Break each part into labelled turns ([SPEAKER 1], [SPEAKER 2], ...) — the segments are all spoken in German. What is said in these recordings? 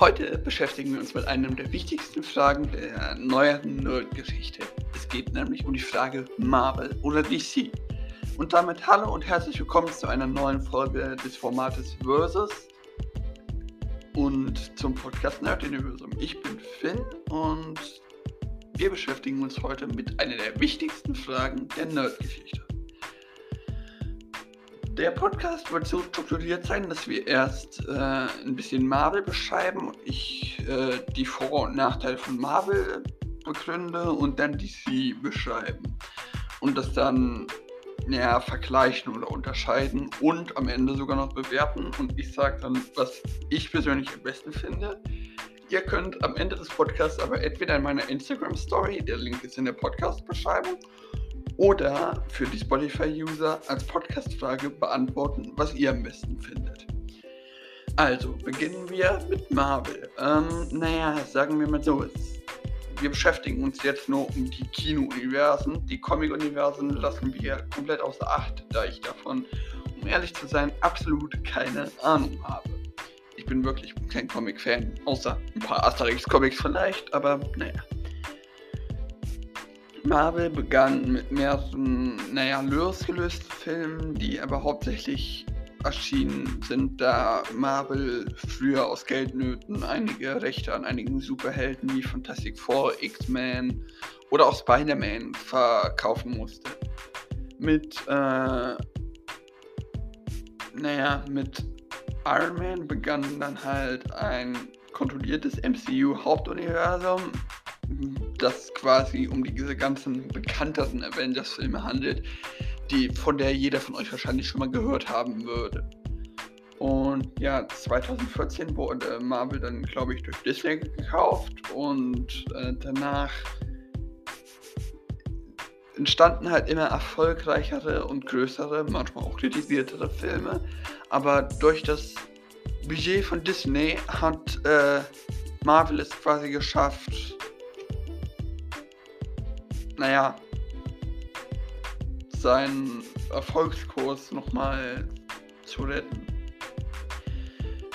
[SPEAKER 1] Heute beschäftigen wir uns mit einem der wichtigsten Fragen der neueren Nerd-Geschichte. Es geht nämlich um die Frage Marvel oder DC. Und damit hallo und herzlich willkommen zu einer neuen Folge des Formates Versus und zum Podcast Nerd Universum. Ich bin Finn und wir beschäftigen uns heute mit einer der wichtigsten Fragen der Nerd-Geschichte. Der Podcast wird so strukturiert sein, dass wir erst äh, ein bisschen Marvel beschreiben und ich äh, die Vor- und Nachteile von Marvel begründe und dann DC beschreiben. Und das dann ja, vergleichen oder unterscheiden und am Ende sogar noch bewerten. Und ich sage dann, was ich persönlich am besten finde. Ihr könnt am Ende des Podcasts aber entweder in meiner Instagram Story, der Link ist in der Podcast-Beschreibung, oder für die Spotify-User als Podcast-Frage beantworten, was ihr am besten findet. Also, beginnen wir mit Marvel. Ähm, naja, sagen wir mal so, wir beschäftigen uns jetzt nur um die Kino-Universen. Die Comic-Universen lassen wir komplett außer Acht, da ich davon, um ehrlich zu sein, absolut keine Ahnung habe. Ich bin wirklich kein Comic-Fan, außer ein paar Asterix-Comics vielleicht, aber naja. Marvel begann mit mehreren, naja, losgelösten Filmen, die aber hauptsächlich erschienen sind, da Marvel früher aus Geldnöten einige Rechte an einigen Superhelden wie Fantastic Four, X-Men oder auch Spider-Man verkaufen musste. Mit, äh, naja, mit Iron Man begann dann halt ein kontrolliertes MCU-Hauptuniversum, das quasi um diese ganzen bekannteren Avengers-Filme handelt, die, von der jeder von euch wahrscheinlich schon mal gehört haben würde. Und ja, 2014 wurde Marvel dann, glaube ich, durch Disney gekauft und äh, danach entstanden halt immer erfolgreichere und größere, manchmal auch kritisiertere Filme. Aber durch das Budget von Disney hat äh, Marvel es quasi geschafft, naja, seinen Erfolgskurs nochmal zu retten.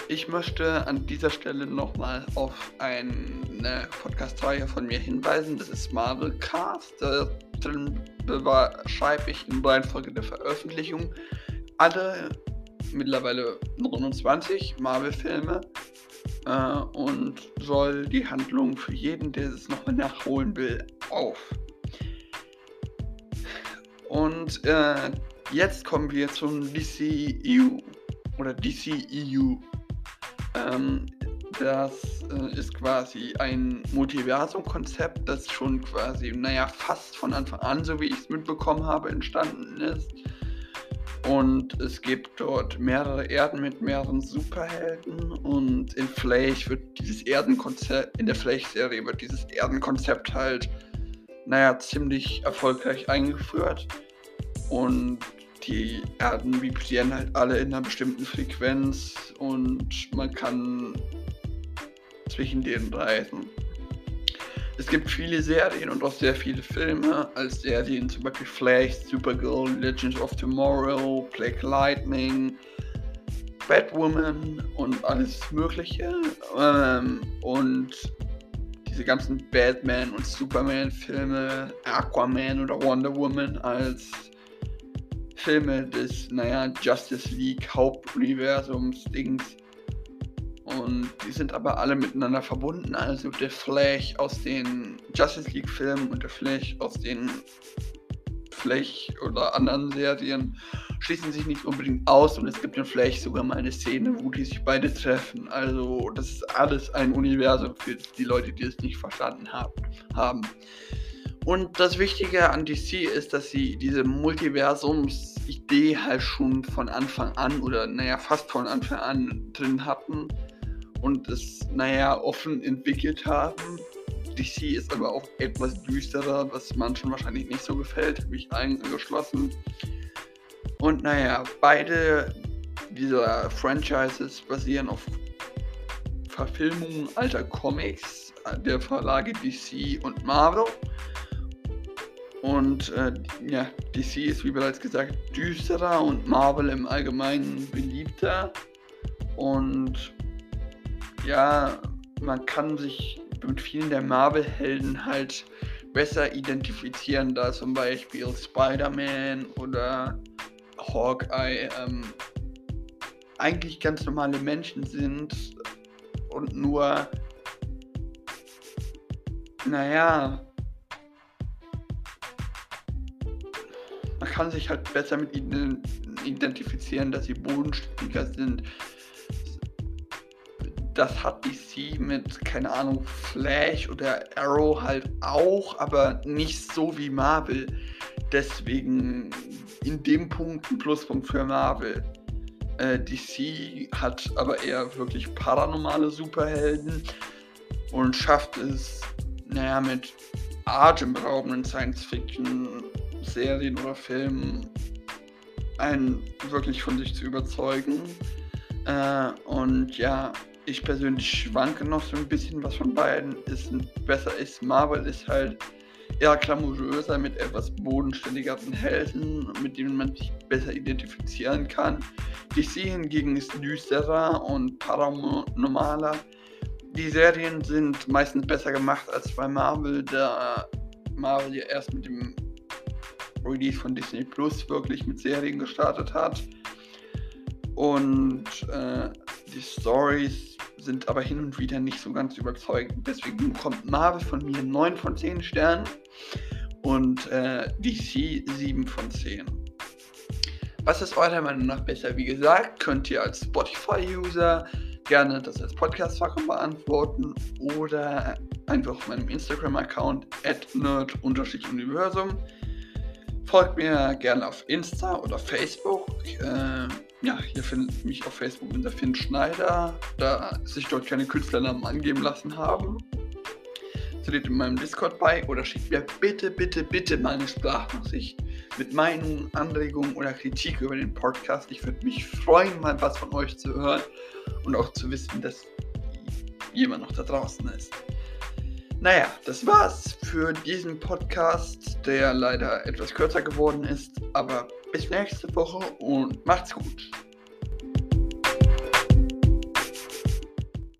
[SPEAKER 1] Ich möchte an dieser Stelle nochmal auf eine Podcast-Reihe von mir hinweisen. Das ist Marvel Cast. Da drin beschreibe ich in Reihenfolge der Veröffentlichung alle mittlerweile 29 Marvel-Filme äh, und soll die Handlung für jeden, der es nochmal nachholen will, auf. Und äh, jetzt kommen wir zum DCEU oder DCEU. Ähm, das äh, ist quasi ein Multiversum-Konzept, das schon quasi, naja, fast von Anfang an, so wie ich es mitbekommen habe, entstanden ist. Und es gibt dort mehrere Erden mit mehreren Superhelden. Und in Flash wird dieses Erdenkonzept, in der Flash-Serie wird dieses Erdenkonzept halt naja, ziemlich erfolgreich eingeführt. Und die Erden vibrieren halt alle in einer bestimmten Frequenz und man kann zwischen denen reisen. Es gibt viele Serien und auch sehr viele Filme als Serien, zum Beispiel Flash, Supergirl, Legends of Tomorrow, Black Lightning, Batwoman und alles Mögliche. Ähm, und diese ganzen Batman und Superman-Filme, Aquaman oder Wonder Woman als Filme des, naja, Justice League Hauptuniversums-Dings. Und die sind aber alle miteinander verbunden. Also der Flash aus den Justice League-Filmen und der Flash aus den Flash oder anderen Serien schließen sich nicht unbedingt aus und es gibt in Flash sogar mal eine Szene, wo die sich beide treffen. Also das ist alles ein Universum für die Leute, die es nicht verstanden haben. Und das Wichtige an DC ist, dass sie diese Multiversums-Idee halt schon von Anfang an oder naja fast von Anfang an drin hatten und es naja offen entwickelt haben DC ist aber auch etwas düsterer, was manchen wahrscheinlich nicht so gefällt, mich eingeschlossen. Und naja, beide dieser Franchises basieren auf Verfilmungen alter Comics der Verlage DC und Marvel. Und äh, ja, DC ist wie bereits gesagt düsterer und Marvel im Allgemeinen beliebter. Und ja, man kann sich mit vielen der Marvel-Helden halt besser identifizieren, da zum Beispiel Spider-Man oder Hawkeye ähm, eigentlich ganz normale Menschen sind und nur, naja, man kann sich halt besser mit ihnen identifizieren, dass sie bodenständiger sind. Das hat DC mit, keine Ahnung, Flash oder Arrow halt auch, aber nicht so wie Marvel. Deswegen in dem Punkt ein Pluspunkt für Marvel. Äh, DC hat aber eher wirklich paranormale Superhelden und schafft es, naja, mit atemberaubenden Science-Fiction-Serien oder Filmen einen wirklich von sich zu überzeugen. Äh, und ja, ich persönlich schwanke noch so ein bisschen, was von beiden ist, besser ist. Marvel ist halt eher glamouröser mit etwas bodenständigeren Helden, mit denen man sich besser identifizieren kann. DC hingegen ist düsterer und paranormaler. Die Serien sind meistens besser gemacht als bei Marvel, da Marvel ja erst mit dem Release von Disney Plus wirklich mit Serien gestartet hat. Und äh, die Stories sind aber hin und wieder nicht so ganz überzeugend. Deswegen bekommt Marvel von mir 9 von 10 Sternen und äh, DC 7 von 10. Was ist eurer Meinung nach besser? Wie gesagt, könnt ihr als Spotify-User gerne das als Podcast-Frage beantworten oder einfach auf meinem Instagram-Account nerd-universum. Folgt mir gerne auf Insta oder Facebook. Äh, ja, ihr findet mich auf Facebook unter Finn Schneider, da sich dort keine Künstlernamen angeben lassen haben. Tretet in meinem Discord bei oder schickt mir bitte, bitte, bitte meine Sprachnachricht mit Meinungen, Anregungen oder Kritik über den Podcast. Ich würde mich freuen, mal was von euch zu hören und auch zu wissen, dass jemand noch da draußen ist. Naja, das war's für diesen Podcast, der leider etwas kürzer geworden ist. Aber bis nächste Woche und macht's gut.